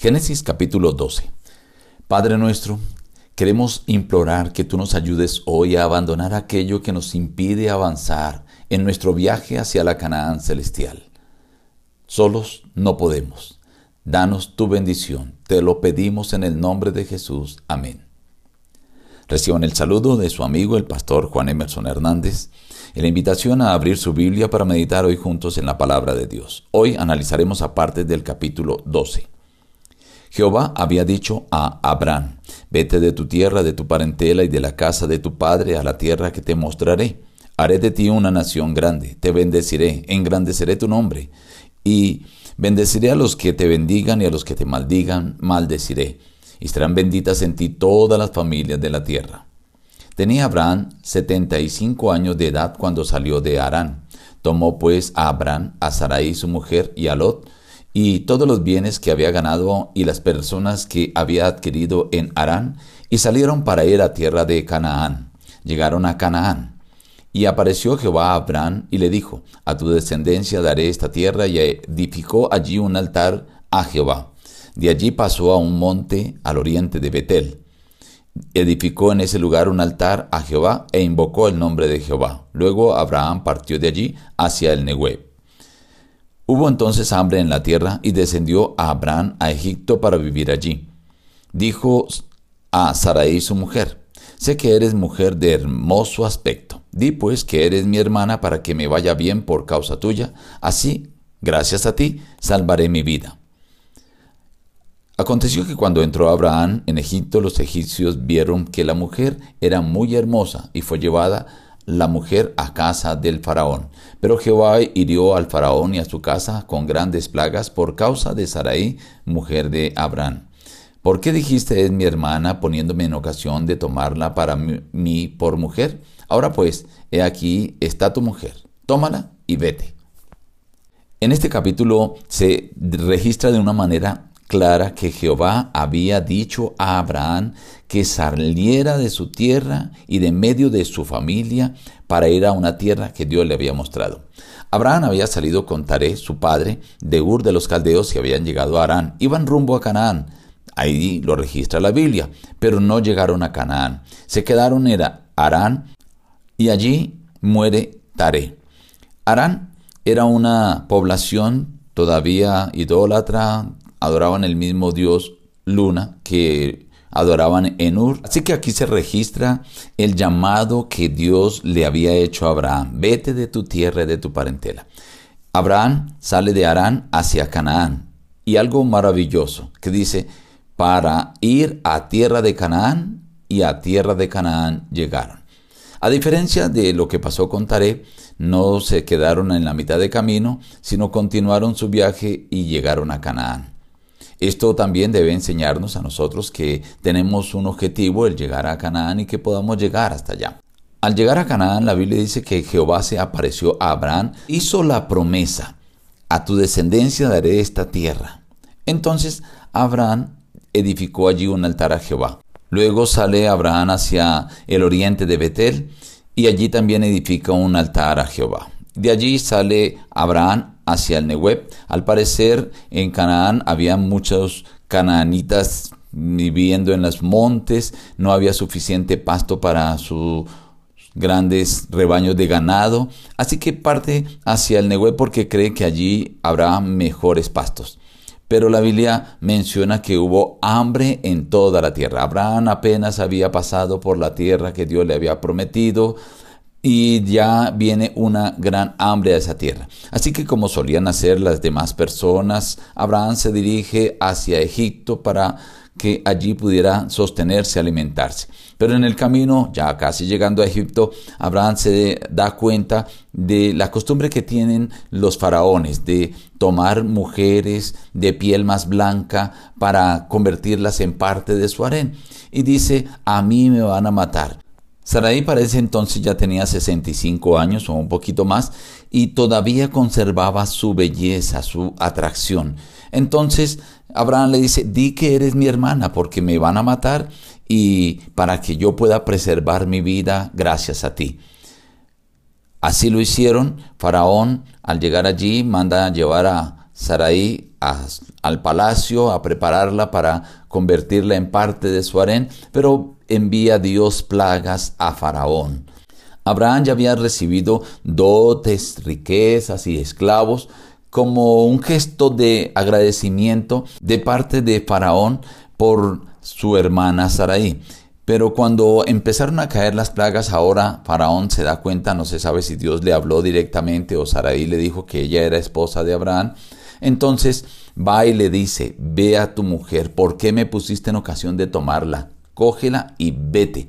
Génesis capítulo 12. Padre nuestro, queremos implorar que tú nos ayudes hoy a abandonar aquello que nos impide avanzar en nuestro viaje hacia la Canaán celestial. Solos no podemos. Danos tu bendición. Te lo pedimos en el nombre de Jesús. Amén. Reciban el saludo de su amigo el pastor Juan Emerson Hernández y la invitación a abrir su Biblia para meditar hoy juntos en la palabra de Dios. Hoy analizaremos aparte del capítulo 12. Jehová había dicho a Abraham, vete de tu tierra, de tu parentela y de la casa de tu padre a la tierra que te mostraré. Haré de ti una nación grande, te bendeciré, engrandeceré tu nombre, y bendeciré a los que te bendigan y a los que te maldigan, maldeciré, y serán benditas en ti todas las familias de la tierra. Tenía Abraham setenta y cinco años de edad cuando salió de Harán. Tomó pues a Abraham, a Sarai su mujer y a Lot, y todos los bienes que había ganado y las personas que había adquirido en Harán, y salieron para ir a tierra de Canaán. Llegaron a Canaán. Y apareció Jehová a Abraham y le dijo, A tu descendencia daré esta tierra, y edificó allí un altar a Jehová. De allí pasó a un monte al oriente de Betel. Edificó en ese lugar un altar a Jehová e invocó el nombre de Jehová. Luego Abraham partió de allí hacia el Nehueb. Hubo entonces hambre en la tierra y descendió a Abraham a Egipto para vivir allí. Dijo a Sarai su mujer, sé que eres mujer de hermoso aspecto. Di pues que eres mi hermana para que me vaya bien por causa tuya. Así, gracias a ti, salvaré mi vida. Aconteció que cuando entró Abraham en Egipto, los egipcios vieron que la mujer era muy hermosa y fue llevada la mujer a casa del faraón. Pero Jehová hirió al faraón y a su casa con grandes plagas por causa de Sarai, mujer de Abraham. ¿Por qué dijiste es mi hermana poniéndome en ocasión de tomarla para mí por mujer? Ahora pues, he aquí está tu mujer, tómala y vete. En este capítulo se registra de una manera clara que Jehová había dicho a Abraham que saliera de su tierra y de medio de su familia para ir a una tierra que Dios le había mostrado. Abraham había salido con Taré, su padre, de Ur de los Caldeos y habían llegado a Arán. Iban rumbo a Canaán. Ahí lo registra la Biblia, pero no llegaron a Canaán. Se quedaron en Arán y allí muere Taré. Arán era una población todavía idólatra, adoraban el mismo dios Luna que adoraban en Ur. Así que aquí se registra el llamado que Dios le había hecho a Abraham. Vete de tu tierra y de tu parentela. Abraham sale de Arán hacia Canaán. Y algo maravilloso que dice, para ir a tierra de Canaán y a tierra de Canaán llegaron. A diferencia de lo que pasó con Taré, no se quedaron en la mitad de camino, sino continuaron su viaje y llegaron a Canaán. Esto también debe enseñarnos a nosotros que tenemos un objetivo, el llegar a Canaán y que podamos llegar hasta allá. Al llegar a Canaán, la Biblia dice que Jehová se apareció a Abraham, hizo la promesa, a tu descendencia daré esta tierra. Entonces Abraham edificó allí un altar a Jehová. Luego sale Abraham hacia el oriente de Betel y allí también edifica un altar a Jehová. De allí sale Abraham hacia el Nehueb. Al parecer en Canaán había muchos canaanitas viviendo en los montes, no había suficiente pasto para sus grandes rebaños de ganado, así que parte hacia el Nehueb porque cree que allí habrá mejores pastos. Pero la Biblia menciona que hubo hambre en toda la tierra. Abraham apenas había pasado por la tierra que Dios le había prometido, y ya viene una gran hambre a esa tierra. Así que como solían hacer las demás personas, Abraham se dirige hacia Egipto para que allí pudiera sostenerse, alimentarse. Pero en el camino, ya casi llegando a Egipto, Abraham se da cuenta de la costumbre que tienen los faraones de tomar mujeres de piel más blanca para convertirlas en parte de su harén. Y dice, a mí me van a matar Sarai parece entonces ya tenía 65 años o un poquito más y todavía conservaba su belleza, su atracción. Entonces Abraham le dice, di que eres mi hermana porque me van a matar y para que yo pueda preservar mi vida gracias a ti. Así lo hicieron. Faraón al llegar allí manda a llevar a Saraí al palacio a prepararla para convertirla en parte de su harén, pero envía Dios plagas a Faraón. Abraham ya había recibido dotes, riquezas y esclavos como un gesto de agradecimiento de parte de Faraón por su hermana Saraí. Pero cuando empezaron a caer las plagas, ahora Faraón se da cuenta, no se sabe si Dios le habló directamente o Saraí le dijo que ella era esposa de Abraham. Entonces va y le dice, ve a tu mujer, ¿por qué me pusiste en ocasión de tomarla? Cógela y vete.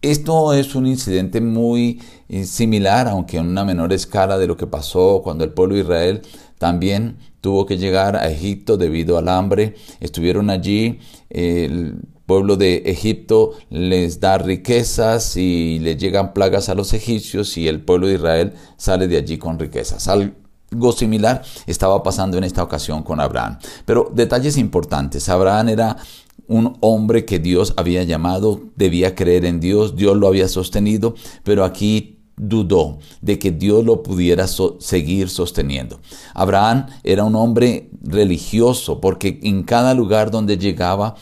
Esto es un incidente muy eh, similar, aunque en una menor escala de lo que pasó cuando el pueblo de Israel también tuvo que llegar a Egipto debido al hambre. Estuvieron allí, el pueblo de Egipto les da riquezas y le llegan plagas a los egipcios y el pueblo de Israel sale de allí con riquezas. Algo similar estaba pasando en esta ocasión con Abraham. Pero detalles importantes. Abraham era un hombre que Dios había llamado, debía creer en Dios, Dios lo había sostenido, pero aquí dudó de que Dios lo pudiera seguir sosteniendo. Abraham era un hombre religioso porque en cada lugar donde llegaba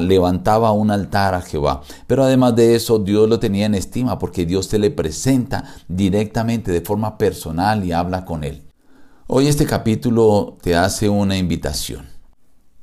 levantaba un altar a Jehová. Pero además de eso Dios lo tenía en estima porque Dios se le presenta directamente de forma personal y habla con él. Hoy este capítulo te hace una invitación.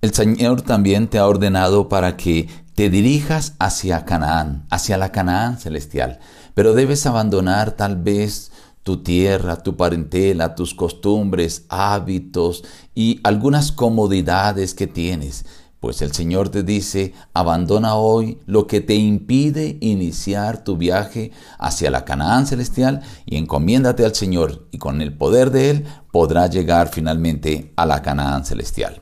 El Señor también te ha ordenado para que te dirijas hacia Canaán, hacia la Canaán celestial, pero debes abandonar tal vez tu tierra, tu parentela, tus costumbres, hábitos y algunas comodidades que tienes. Pues el Señor te dice, abandona hoy lo que te impide iniciar tu viaje hacia la Canaán celestial y encomiéndate al Señor y con el poder de Él podrás llegar finalmente a la Canaán celestial.